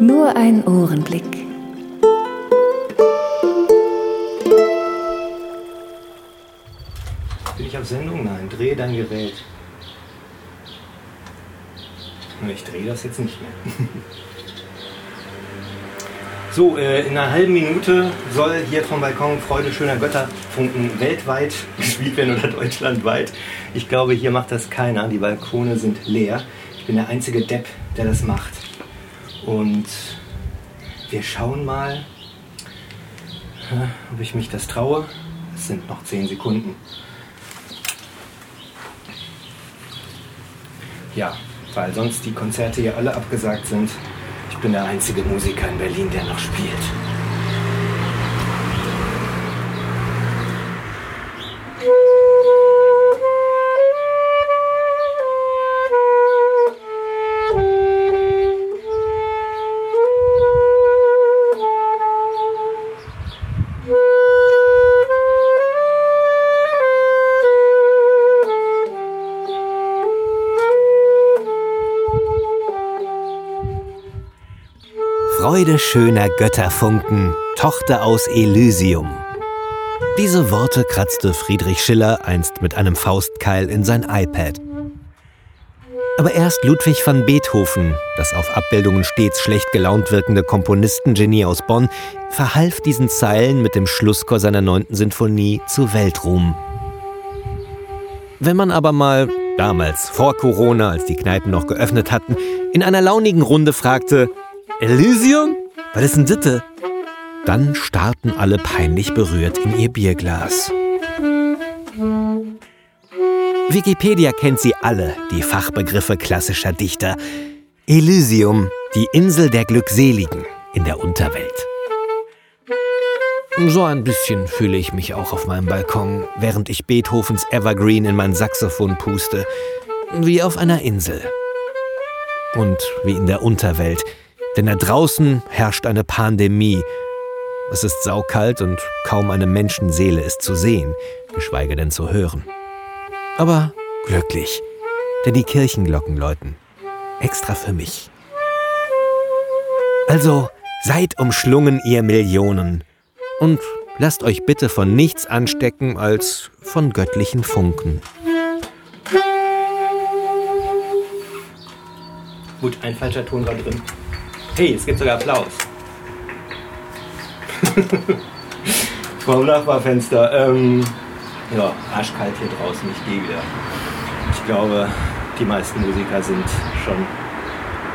Nur ein Ohrenblick. Bin ich auf Sendung? Nein, drehe dein Gerät. Ich drehe das jetzt nicht mehr. So, äh, in einer halben Minute soll hier vom Balkon Freude schöner Götterfunken weltweit gespielt werden oder deutschlandweit. Ich glaube, hier macht das keiner. Die Balkone sind leer. Ich bin der einzige Depp, der das macht. Und wir schauen mal, ob ich mich das traue. Es sind noch 10 Sekunden. Ja, weil sonst die Konzerte hier alle abgesagt sind. Ich bin der einzige Musiker in Berlin, der noch spielt. Freude schöner Götterfunken, Tochter aus Elysium. Diese Worte kratzte Friedrich Schiller einst mit einem Faustkeil in sein iPad. Aber erst Ludwig van Beethoven, das auf Abbildungen stets schlecht gelaunt wirkende Komponistengenie aus Bonn, verhalf diesen Zeilen mit dem Schlusschor seiner neunten Sinfonie zu Weltruhm. Wenn man aber mal, damals vor Corona, als die Kneipen noch geöffnet hatten, in einer launigen Runde fragte, Elysium? Was ist denn Ditte? Dann starrten alle peinlich berührt in ihr Bierglas. Wikipedia kennt sie alle, die Fachbegriffe klassischer Dichter. Elysium, die Insel der Glückseligen in der Unterwelt. So ein bisschen fühle ich mich auch auf meinem Balkon, während ich Beethovens Evergreen in mein Saxophon puste, wie auf einer Insel. Und wie in der Unterwelt, denn da draußen herrscht eine Pandemie. Es ist saukalt und kaum eine Menschenseele ist zu sehen, geschweige denn zu hören. Aber glücklich, denn die Kirchenglocken läuten. Extra für mich. Also seid umschlungen, ihr Millionen. Und lasst euch bitte von nichts anstecken als von göttlichen Funken. Gut, ein falscher Ton war drin. Hey, es gibt sogar Applaus. Vom Nachbarfenster. Ähm, ja, arschkalt hier draußen. Ich gehe wieder. Ich glaube, die meisten Musiker sind schon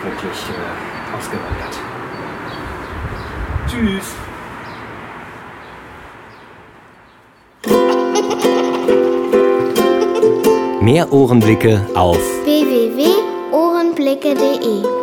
wirklich äh, ausgewandert. Tschüss. Mehr Ohrenblicke auf www.ohrenblicke.de